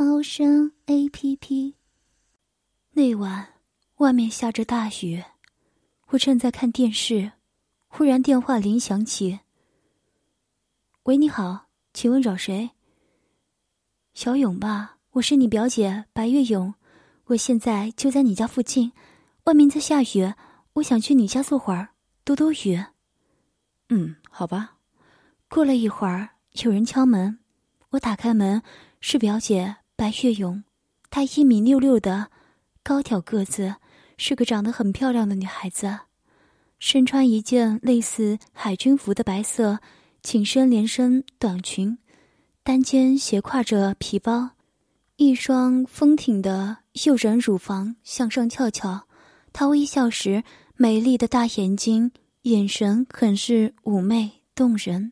猫声 A P P。那晚外面下着大雨，我正在看电视，忽然电话铃响起。喂，你好，请问找谁？小勇吧，我是你表姐白月勇，我现在就在你家附近，外面在下雨，我想去你家坐会儿，躲躲雨。嗯，好吧。过了一会儿，有人敲门，我打开门，是表姐白月勇。她一米六六的高挑个子，是个长得很漂亮的女孩子，身穿一件类似海军服的白色紧身连身短裙，单肩斜挎着皮包，一双丰挺的诱人乳房向上翘翘。她微笑时，美丽的大眼睛，眼神很是妩媚动人。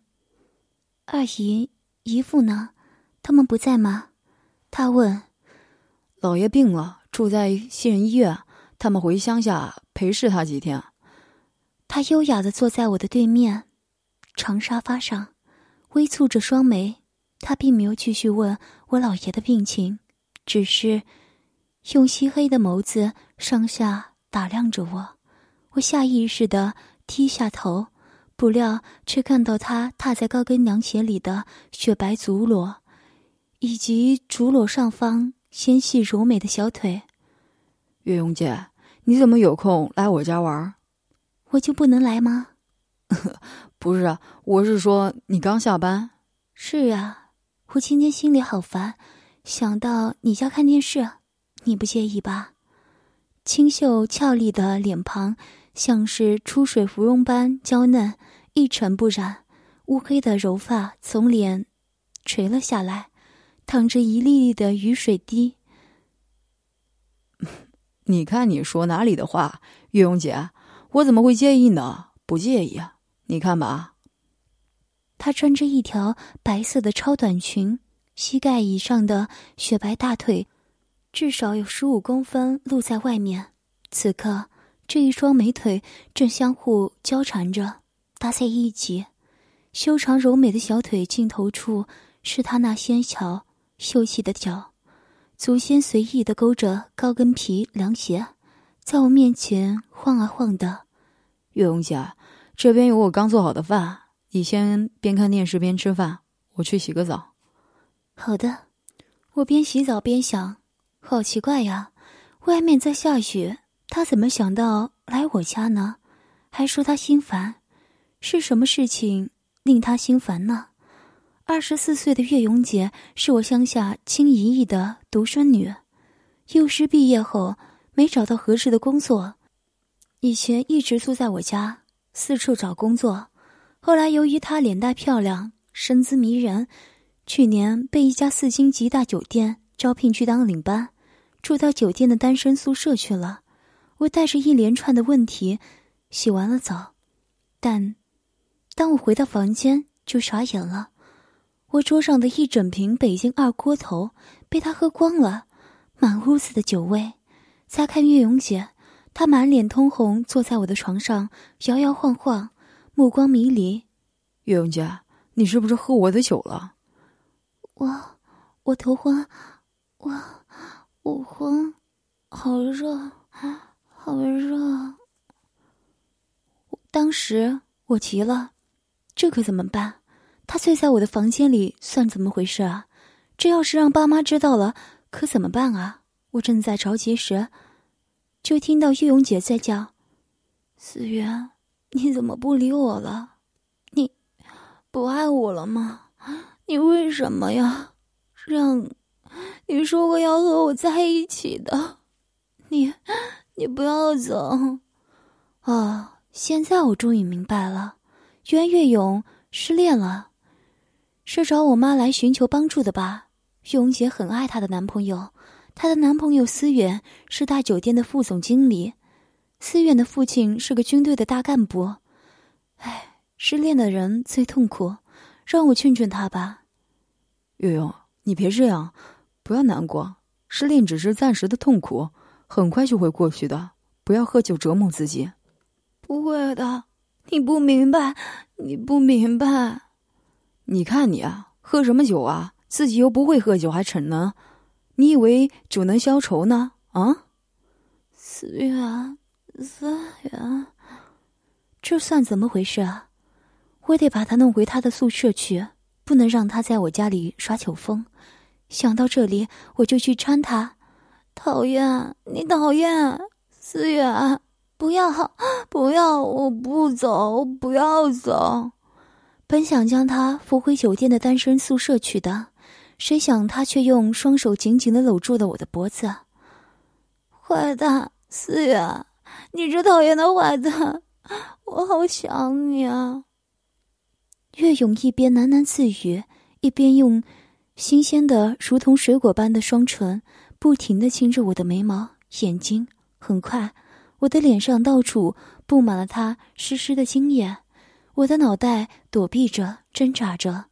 二姨、姨父呢？他们不在吗？他问。老爷病了，住在西人医院，他们回乡下陪侍他几天。他优雅的坐在我的对面，长沙发上，微蹙着双眉。他并没有继续问我老爷的病情，只是用漆黑的眸子上下打量着我。我下意识的低下头。不料，却看到他踏在高跟凉鞋里的雪白足裸，以及竹裸上方纤细柔美的小腿。月容姐，你怎么有空来我家玩？我就不能来吗？不是，我是说你刚下班。是啊，我今天心里好烦，想到你家看电视，你不介意吧？清秀俏丽的脸庞。像是出水芙蓉般娇嫩，一尘不染，乌黑的柔发从脸垂了下来，淌着一粒粒的雨水滴。你看你说哪里的话，月容姐，我怎么会介意呢？不介意啊，你看吧。她穿着一条白色的超短裙，膝盖以上的雪白大腿，至少有十五公分露在外面。此刻。这一双美腿正相互交缠着，搭在一起，修长柔美的小腿尽头处是她那纤巧秀气的脚，足先随意的勾着高跟皮凉鞋，在我面前晃啊晃的。月荣姐，这边有我刚做好的饭，你先边看电视边吃饭，我去洗个澡。好的，我边洗澡边想，好奇怪呀，外面在下雪。他怎么想到来我家呢？还说他心烦，是什么事情令他心烦呢？二十四岁的岳永杰是我乡下亲姨姨的独生女，幼师毕业后没找到合适的工作，以前一直住在我家，四处找工作。后来由于她脸蛋漂亮，身姿迷人，去年被一家四星级大酒店招聘去当领班，住到酒店的单身宿舍去了。我带着一连串的问题，洗完了澡，但当我回到房间就傻眼了。我桌上的一整瓶北京二锅头被他喝光了，满屋子的酒味。再看岳永姐，她满脸通红，坐在我的床上摇摇晃晃，目光迷离。岳永姐，你是不是喝我的酒了？我，我头昏，我，我昏，好热。好热！当时我急了，这可怎么办？他睡在我的房间里，算怎么回事啊？这要是让爸妈知道了，可怎么办啊？我正在着急时，就听到玉勇姐在叫：“思源，你怎么不理我了？你不爱我了吗？你为什么呀？让你说过要和我在一起的，你。”你不要走，哦，现在我终于明白了，袁月勇失恋了，是找我妈来寻求帮助的吧？永姐很爱她的男朋友，她的男朋友思远是大酒店的副总经理，思远的父亲是个军队的大干部。唉，失恋的人最痛苦，让我劝劝他吧。月月，你别这样，不要难过，失恋只是暂时的痛苦，很快就会过去的。不要喝酒折磨自己。不会的，你不明白，你不明白。你看你啊，喝什么酒啊？自己又不会喝酒，还逞能？你以为酒能消愁呢？啊？思远，思远，这算怎么回事啊？我得把他弄回他的宿舍去，不能让他在我家里耍酒疯。想到这里，我就去搀他。讨厌，你讨厌。思远，不要，不要，我不走，不要走。本想将他扶回酒店的单身宿舍去的，谁想他却用双手紧紧的搂住了我的脖子。坏蛋，思远，你这讨厌的坏蛋，我好想你啊！岳勇一边喃喃自语，一边用新鲜的如同水果般的双唇不停的亲着我的眉毛、眼睛。很快，我的脸上到处布满了他湿湿的精液，我的脑袋躲避着、挣扎着。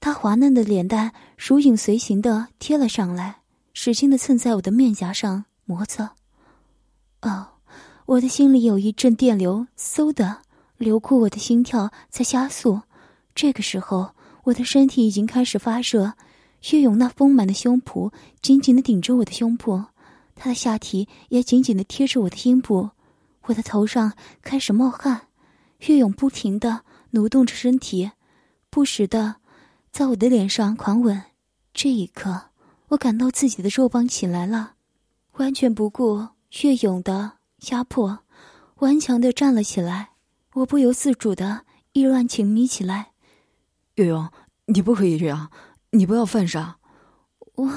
他滑嫩的脸蛋如影随形的贴了上来，使劲的蹭在我的面颊上磨蹭。哦，我的心里有一阵电流，嗖的流过，我的心跳在加速。这个时候，我的身体已经开始发热，岳勇那丰满的胸脯紧紧的顶着我的胸部。他的下体也紧紧的贴着我的阴部，我的头上开始冒汗，岳勇不停的挪动着身体，不时的在我的脸上狂吻。这一刻，我感到自己的肉棒起来了，完全不顾岳勇的压迫，顽强的站了起来。我不由自主的意乱情迷起来。岳勇，你不可以这样，你不要犯傻。我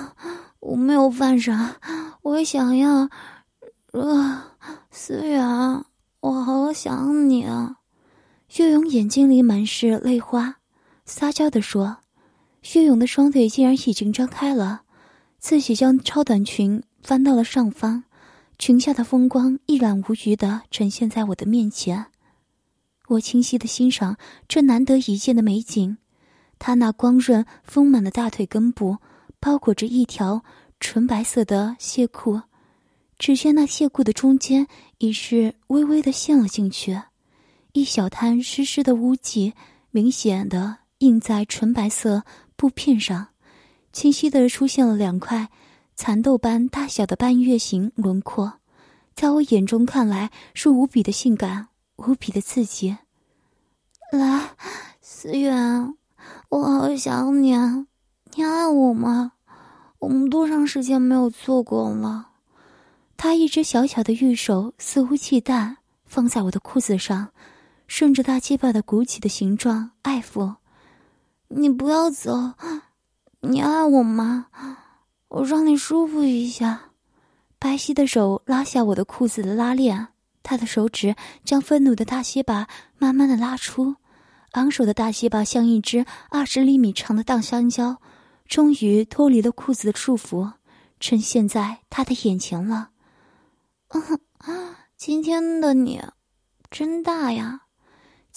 我没有犯傻。我想要，呃，思远，我好想你啊！岳勇眼睛里满是泪花，撒娇的说：“岳勇的双腿竟然已经张开了，自己将超短裙翻到了上方，裙下的风光一览无余的呈现在我的面前。我清晰的欣赏这难得一见的美景，他那光润丰满的大腿根部包裹着一条。”纯白色的亵裤，只见那亵裤的中间已是微微的陷了进去，一小滩湿湿的污迹明显的印在纯白色布片上，清晰的出现了两块蚕豆般大小的半月形轮廓，在我眼中看来是无比的性感，无比的刺激。来，思远，我好想你啊，你爱我吗？我们多长时间没有做过了？他一只小小的玉手肆无忌惮放在我的裤子上，顺着大鸡巴的鼓起的形状爱抚。你不要走，你爱我吗？我让你舒服一下。白皙的手拉下我的裤子的拉链，他的手指将愤怒的大鸡巴慢慢的拉出，昂首的大鸡巴像一只二十厘米长的大香蕉。终于脱离了裤子的束缚，呈现在他的眼前了。啊 今天的你真大呀！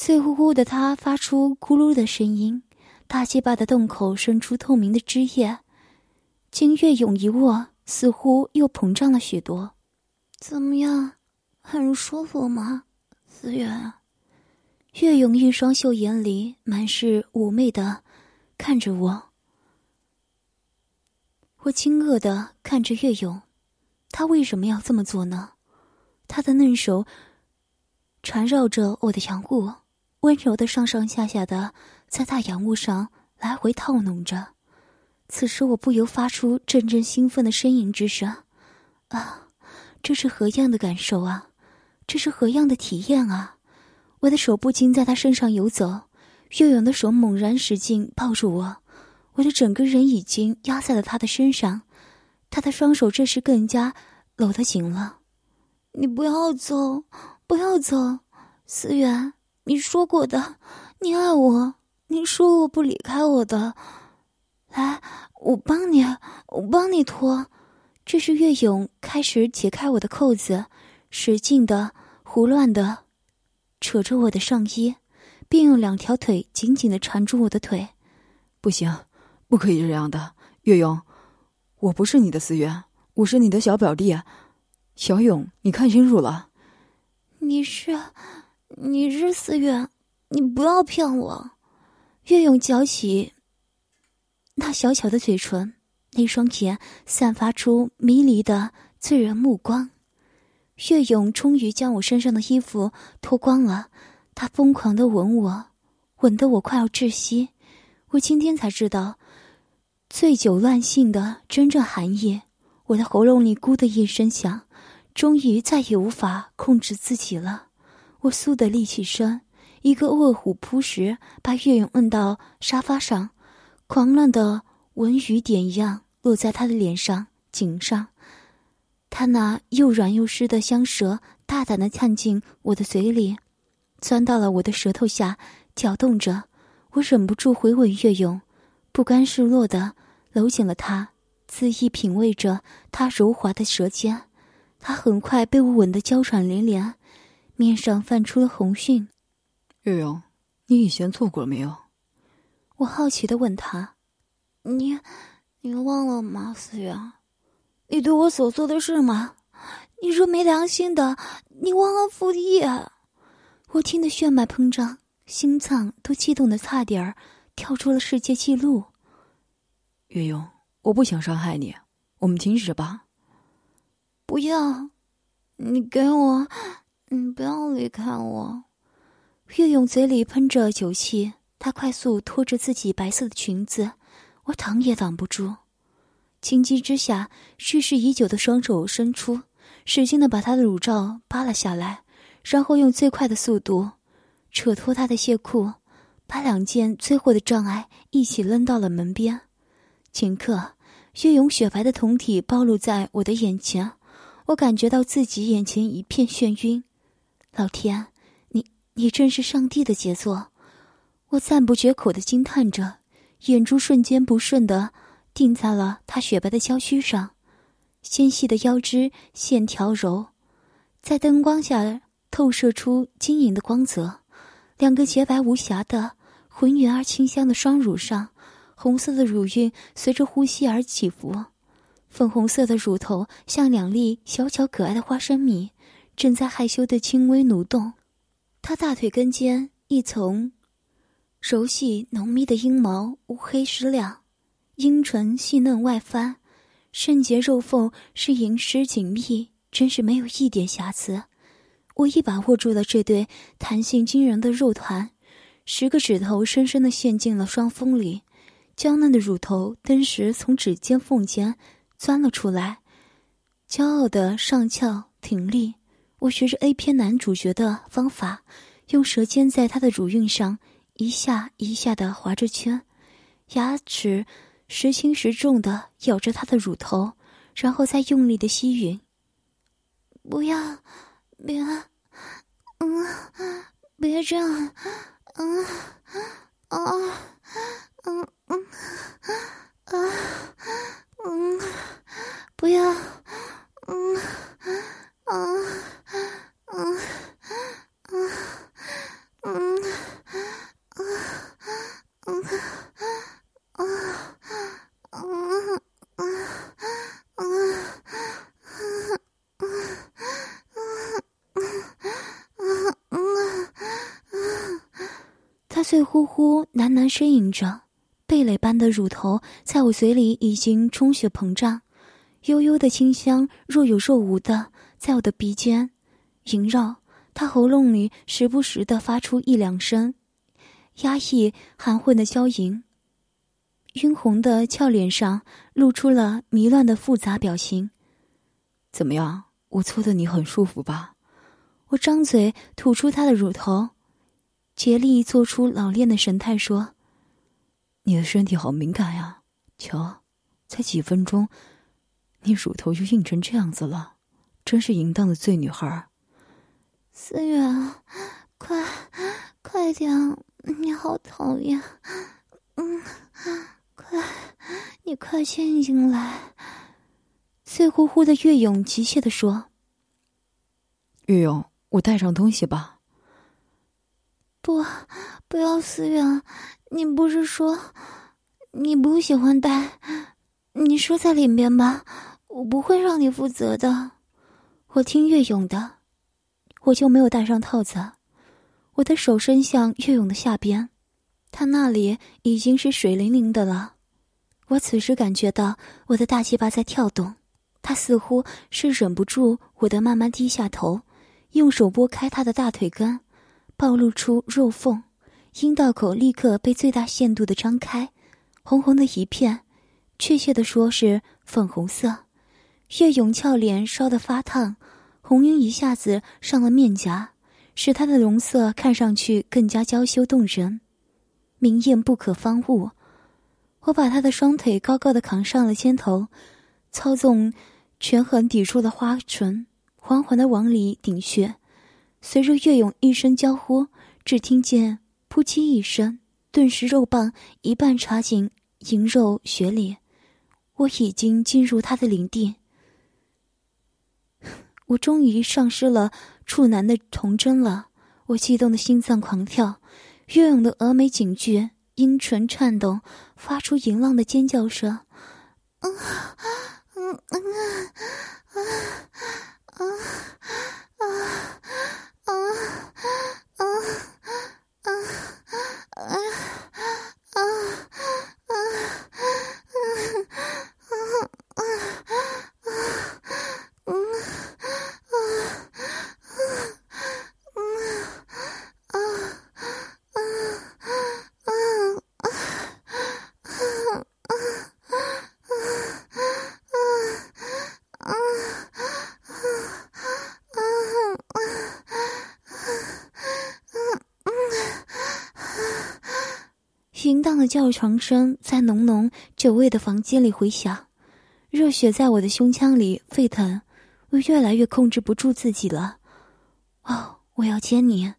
醉乎乎的他发出咕噜的声音，大鸡巴的洞口渗出透明的汁液，经月勇一握，似乎又膨胀了许多。怎么样，很舒服吗，思远？月勇一双秀眼里满是妩媚的看着我。我惊愕的看着月勇，他为什么要这么做呢？他的嫩手缠绕着我的阳物，温柔的上上下下的在大阳物上来回套弄着。此时我不由发出阵阵兴奋的呻吟之声。啊，这是何样的感受啊？这是何样的体验啊？我的手不禁在他身上游走，岳勇的手猛然使劲抱住我。我的整个人已经压在了他的身上，他的双手这时更加搂得紧了。你不要走，不要走，思远，你说过的，你爱我，你说过不离开我的。来，我帮你，我帮你脱，这时岳勇开始解开我的扣子，使劲的、胡乱的扯着我的上衣，并用两条腿紧紧的缠住我的腿。不行，不可以这样的，岳勇，我不是你的思源，我是你的小表弟，小勇，你看清楚了。你是，你是思月，你不要骗我。岳勇搅起那小巧的嘴唇。那双眼散发出迷离的醉人目光，岳勇终于将我身上的衣服脱光了，他疯狂的吻我，吻得我快要窒息。我今天才知道，醉酒乱性的真正含义。我的喉咙里咕的一声响，终于再也无法控制自己了。我嗖的立起身，一个卧虎扑食，把岳勇摁到沙发上，狂乱的。吻雨点一样落在他的脸上、颈上，他那又软又湿的香舌大胆的探进我的嘴里，钻到了我的舌头下，搅动着。我忍不住回吻岳勇，不甘示弱的搂紧了他，恣意品味着他柔滑的舌尖。他很快被我吻得娇喘连连，面上泛出了红晕。月勇，你以前做过了没有？我好奇的问他。你，你忘了吗，思源？你对我所做的事吗？你说没良心的，你忘恩负义！我听得血脉膨胀，心脏都激动的差点儿跳出了世界纪录。月勇，我不想伤害你，我们停止吧。不要，你给我，你不要离开我。岳勇嘴里喷着酒气，他快速拖着自己白色的裙子。我挡也挡不住，情急之下，蓄势已久的双手伸出，使劲的把他的乳罩扒了下来，然后用最快的速度扯脱他的亵裤，把两件最后的障碍一起扔到了门边。顷刻，岳勇雪白的胴体暴露在我的眼前，我感觉到自己眼前一片眩晕。老天，你你真是上帝的杰作！我赞不绝口的惊叹着。眼珠瞬间不顺的定在了他雪白的娇躯上，纤细的腰肢线条柔，在灯光下透射出晶莹的光泽。两个洁白无瑕的、浑圆而清香的双乳上，红色的乳晕随着呼吸而起伏，粉红色的乳头像两粒小巧可爱的花生米，正在害羞的轻微蠕动。他大腿根间一层。柔细浓密的阴毛乌黑湿亮，阴唇细嫩外翻，圣洁肉缝是莹湿紧密，真是没有一点瑕疵。我一把握住了这对弹性惊人的肉团，十个指头深深的陷进了双峰里，娇嫩的乳头登时从指尖缝间钻了出来，骄傲的上翘挺立。我学着 A 片男主角的方法，用舌尖在他的乳晕上。一下一下的划着圈，牙齿时轻时重的咬着他的乳头，然后再用力的吸吮。不要，别，嗯，别这样，嗯，啊，嗯嗯，啊，嗯，不要，嗯，啊，嗯，嗯，嗯。呼呼喃喃呻吟着，蓓蕾般的乳头在我嘴里已经充血膨胀，悠悠的清香若有若无的在我的鼻尖萦绕。他喉咙里时不时的发出一两声。压抑含混的娇吟，晕红的俏脸上露出了迷乱的复杂表情。怎么样？我搓的你很舒服吧？我张嘴吐出他的乳头，竭力做出老练的神态说：“你的身体好敏感呀，瞧，才几分钟，你乳头就硬成这样子了，真是淫荡的醉女孩。”思远，快，快点！你好讨厌，嗯，快，你快进进来。醉乎乎的岳勇急切的说：“岳勇，我带上东西吧。”“不，不要，思远，你不是说你不喜欢戴？你说在里面吧，我不会让你负责的。”我听岳勇的，我就没有带上套子。我的手伸向岳勇的下边，他那里已经是水灵灵的了。我此时感觉到我的大鸡巴在跳动。他似乎是忍不住我的，慢慢低下头，用手拨开他的大腿根，暴露出肉缝，阴道口立刻被最大限度的张开，红红的一片，确切的说是粉红色。岳永俏脸烧得发烫，红晕一下子上了面颊，使他的容色看上去更加娇羞动人，明艳不可方物。我把他的双腿高高的扛上了肩头。操纵权衡抵触的花唇，缓缓的往里顶穴。随着岳勇一声娇呼，只听见“扑哧”一声，顿时肉棒一半插进银肉穴里。我已经进入他的领地，我终于丧失了处男的童真了。我激动的心脏狂跳，岳勇的峨眉紧聚，阴唇颤动，发出淫浪的尖叫声。啊！嗯嗯啊啊啊啊的叫床声在浓浓酒味的房间里回响，热血在我的胸腔里沸腾，我越来越控制不住自己了。哦，我要牵你！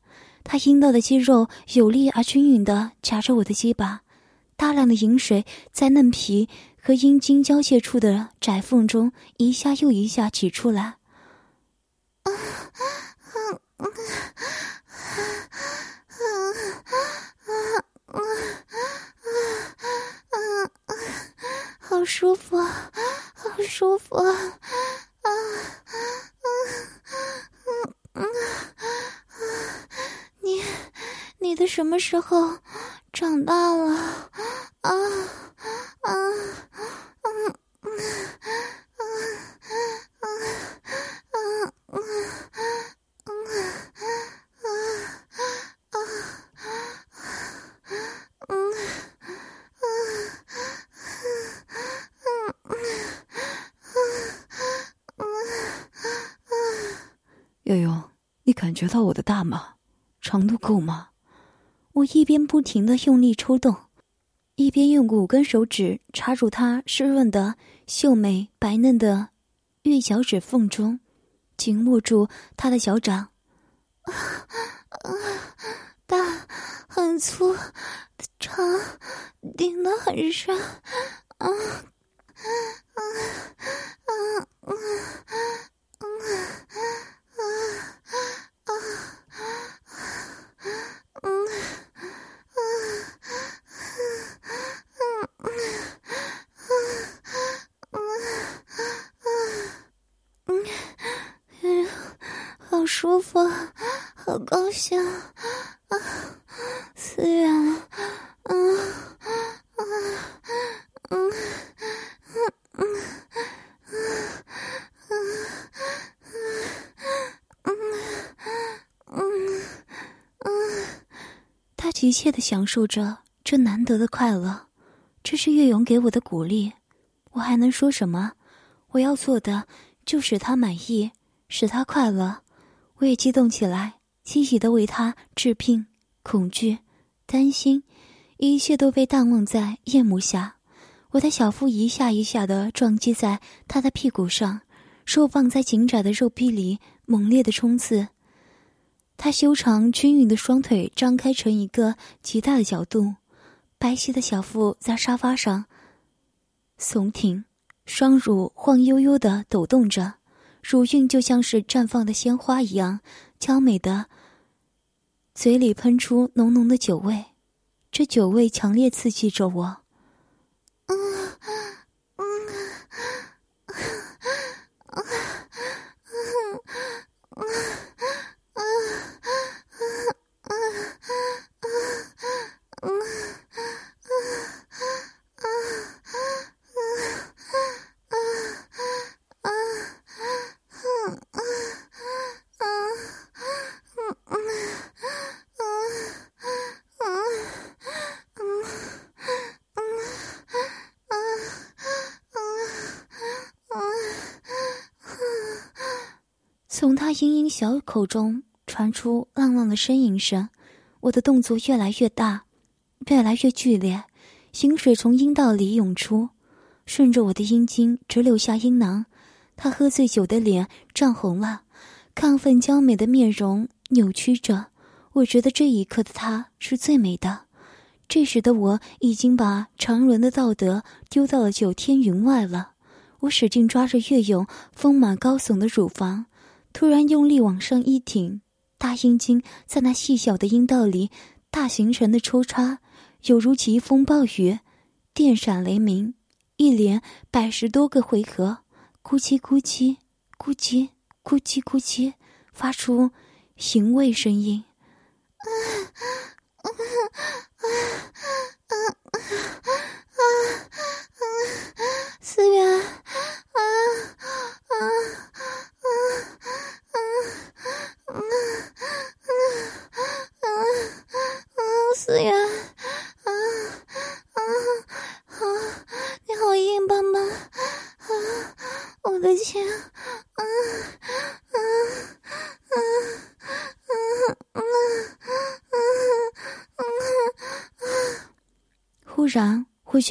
他阴道的肌肉有力而均匀的夹着我的鸡巴，大量的饮水在嫩皮和阴茎交界处的窄缝中一下又一下挤出来。啊啊啊啊啊啊！好舒服，好舒服啊！啊啊啊啊！你你的什么时候长大了？啊啊嗯嗯啊啊啊啊啊啊啊嗯。悠悠，你感觉到我的大吗？长度够吗？我一边不停的用力抽动，一边用五根手指插入他湿润的、秀美白嫩的玉脚趾缝中，紧握住他的脚掌。啊，大，很粗，长，顶得很深。啊啊啊啊啊啊！啊啊啊啊！嗯啊啊啊啊啊嗯嗯，好舒服，好高兴啊！思远，嗯啊嗯嗯嗯嗯嗯。嗯嗯嗯嗯，他急切的享受着这难得的快乐，这是岳勇给我的鼓励。我还能说什么？我要做的就使他满意，使他快乐。我也激动起来，欣喜的为他治病。恐惧、担心，一切都被淡忘在夜幕下。我的小腹一下一下的撞击在他的屁股上，手放在紧窄的肉壁里。猛烈的冲刺，他修长均匀的双腿张开成一个极大的角度，白皙的小腹在沙发上耸挺，双乳晃悠悠的抖动着，乳晕就像是绽放的鲜花一样娇美的，嘴里喷出浓浓的酒味，这酒味强烈刺激着我。从他嘤嘤小口中传出浪浪的呻吟声，我的动作越来越大，越来越剧烈，腥水从阴道里涌出，顺着我的阴茎直流下阴囊。他喝醉酒的脸涨红了，亢奋娇美的面容扭曲着。我觉得这一刻的他是最美的。这时的我已经把常人的道德丢到了九天云外了。我使劲抓着岳勇丰满高耸的乳房。突然用力往上一挺，大阴茎在那细小的阴道里大形成的抽插，犹如疾风暴雨，电闪雷鸣，一连百十多个回合，咕叽咕叽，咕叽咕叽咕叽，发出行味声音。啊啊，啊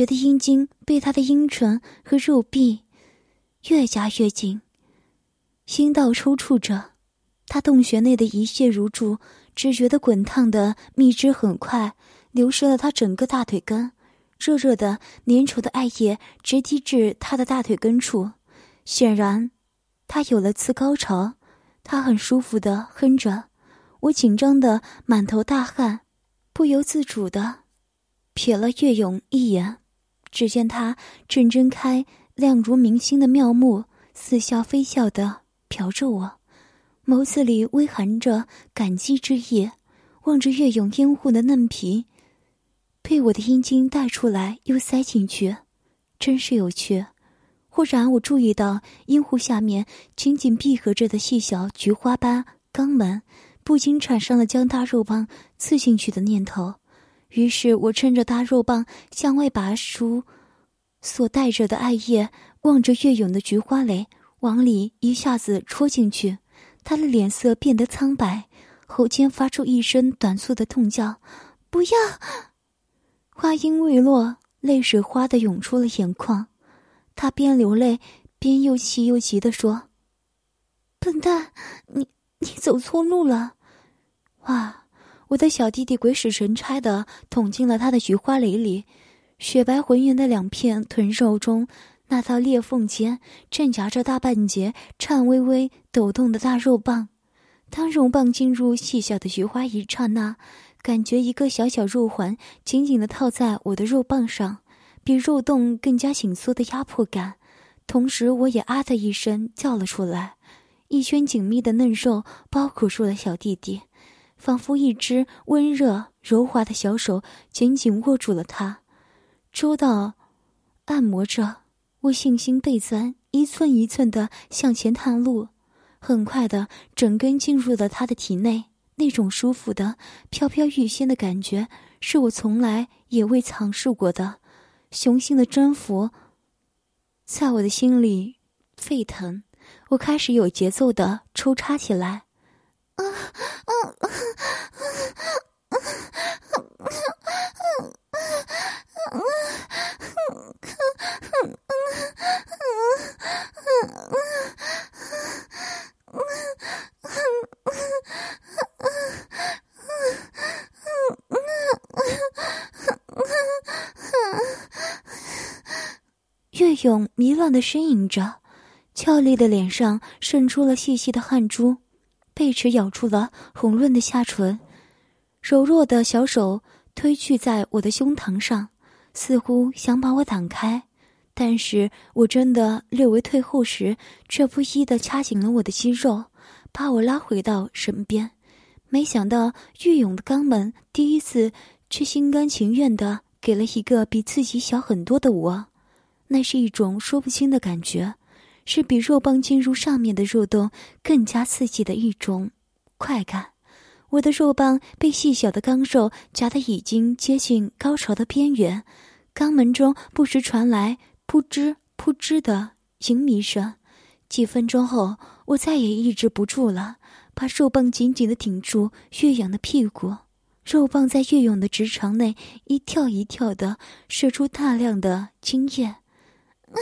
觉得阴茎被他的阴唇和肉壁越夹越紧，心道抽搐着，他洞穴内的一泻如注，只觉得滚烫的蜜汁很快流失了他整个大腿根，热热的粘稠的艾叶直滴至他的大腿根处，显然他有了次高潮，他很舒服的哼着，我紧张的满头大汗，不由自主的。瞥了岳勇一眼，只见他正睁开亮如明星的妙目，似笑非笑的瞟着我，眸子里微含着感激之意，望着月涌烟雾的嫩皮，被我的阴茎带出来又塞进去，真是有趣。忽然，我注意到阴户下面紧紧闭合着的细小菊花般肛门，不禁产生了将大肉棒刺进去的念头。于是我趁着大肉棒向外拔出，所带着的艾叶，望着月涌的菊花蕾，往里一下子戳进去。他的脸色变得苍白，喉间发出一声短促的痛叫：“不要！”话音未落，泪水哗的涌出了眼眶。他边流泪边又气又急地说：“笨蛋，你你走错路了！”哇！我的小弟弟鬼使神差的捅进了他的菊花蕾里，雪白浑圆的两片臀肉中，那道裂缝间正夹着大半截颤巍巍抖动的大肉棒。当肉棒进入细小的菊花一刹那，感觉一个小小肉环紧紧的套在我的肉棒上，比肉洞更加紧缩的压迫感。同时，我也啊的一声叫了出来，一圈紧密的嫩肉包裹住了小弟弟。仿佛一只温热柔滑的小手紧紧握住了他，周到按摩着。我信心倍增，一寸一寸的向前探路。很快的，整根进入了他的体内。那种舒服的、飘飘欲仙的感觉，是我从来也未尝试过的。雄性的征服，在我的心里沸腾。我开始有节奏的抽插起来。啊岳勇迷乱的呻吟着，俏丽的脸上渗出了细细的汗珠，贝齿咬住了红润的下唇，柔弱的小手推去在我的胸膛上，似乎想把我挡开，但是我真的略微退后时，却不依的掐紧了我的肌肉，把我拉回到身边。没想到玉勇的肛门第一次，却心甘情愿的给了一个比自己小很多的我。那是一种说不清的感觉，是比肉棒进入上面的肉洞更加刺激的一种快感。我的肉棒被细小的钢肉夹得已经接近高潮的边缘，肛门中不时传来扑吱扑吱的淫迷声。几分钟后，我再也抑制不住了，把肉棒紧紧地挺住岳阳的屁股。肉棒在岳勇的直肠内一跳一跳地，射出大量的精液。不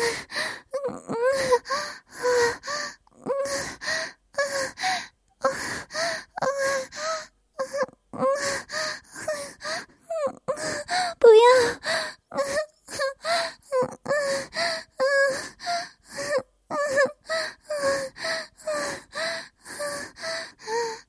要！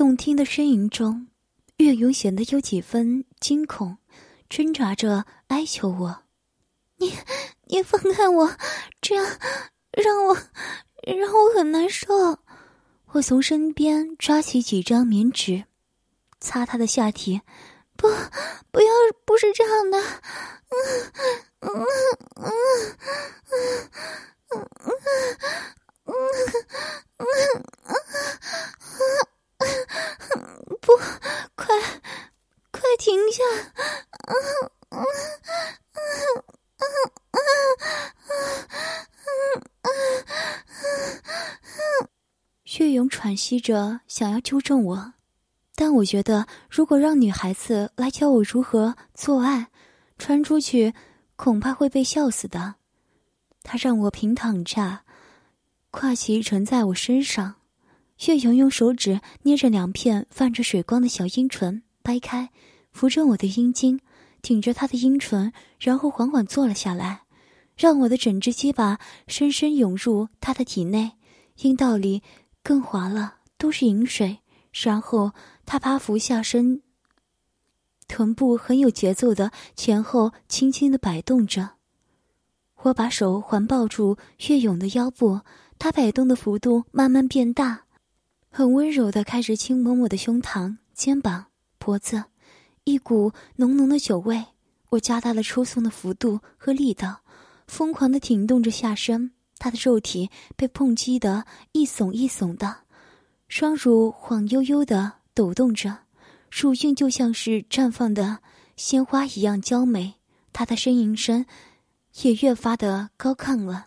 动听的呻吟中，岳勇显得有几分惊恐，挣扎着哀求我：“你，你放开我，这样让我让我很难受。”我从身边抓起几张棉纸，擦他的下体。“不，不要，不是这样的。”嗯嗯嗯嗯嗯嗯嗯嗯嗯嗯。不，快，快停下！岳勇喘息着，想要纠正我，但我觉得，如果让女孩子来教我如何做爱，传出去，恐怕会被笑死的。他让我平躺着，胯旗沉在我身上。岳勇用手指捏着两片泛着水光的小阴唇，掰开，扶正我的阴茎，挺着他的阴唇，然后缓缓坐了下来，让我的整只鸡巴深深涌入他的体内，阴道里更滑了，都是饮水。然后他趴伏下身，臀部很有节奏的前后轻轻的摆动着。我把手环抱住岳勇的腰部，他摆动的幅度慢慢变大。很温柔的开始轻吻我的胸膛、肩膀、脖子，一股浓浓的酒味。我加大了抽送的幅度和力道，疯狂的挺动着下身。他的肉体被碰击得一耸一耸的，双乳晃悠悠的抖动着，乳晕就像是绽放的鲜花一样娇美。他的呻吟声也越发的高亢了。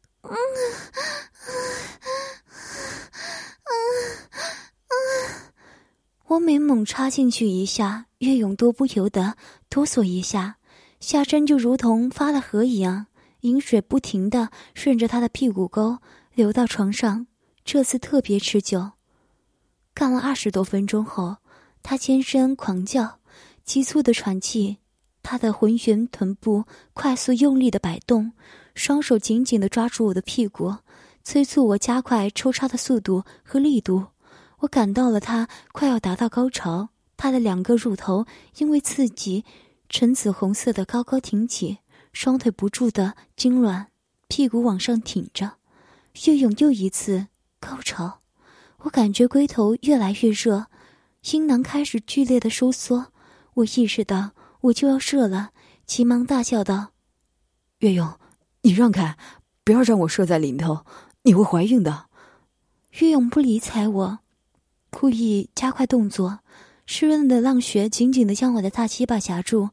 我每猛插进去一下，岳勇多不由得哆嗦一下，下身就如同发了河一样，饮水不停的顺着他的屁股沟流到床上。这次特别持久，干了二十多分钟后，他尖声狂叫，急促的喘气，他的浑圆臀部快速用力的摆动，双手紧紧的抓住我的屁股，催促我加快抽插的速度和力度。我感到了他快要达到高潮，他的两个乳头因为刺激，呈紫红色的高高挺起，双腿不住的痉挛，屁股往上挺着。岳勇又一次高潮，我感觉龟头越来越热，阴囊开始剧烈的收缩，我意识到我就要射了，急忙大叫道：“岳勇，你让开，不要让我射在里头，你会怀孕的。”岳勇不理睬我，故意加快动作，湿润的浪穴紧紧的将我的大鸡巴夹住，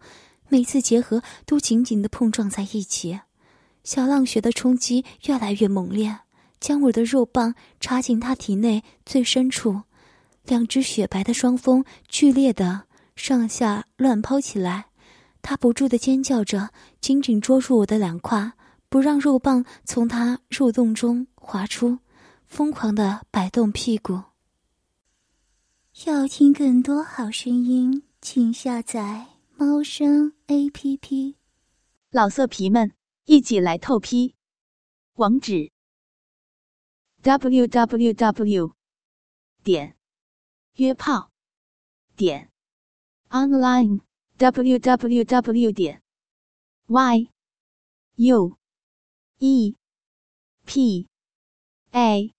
每次结合都紧紧的碰撞在一起，小浪穴的冲击越来越猛烈，将我的肉棒插进他体内最深处，两只雪白的双峰剧烈的上下乱抛起来，他不住的尖叫着，紧紧捉住我的两胯，不让肉棒从他肉洞中滑出。疯狂的摆动屁股。要听更多好声音，请下载猫声 A P P。老色皮们，一起来透批！网址：w w w 点约炮点 online w w w 点 y u e p a。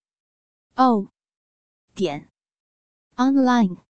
哦，点，online。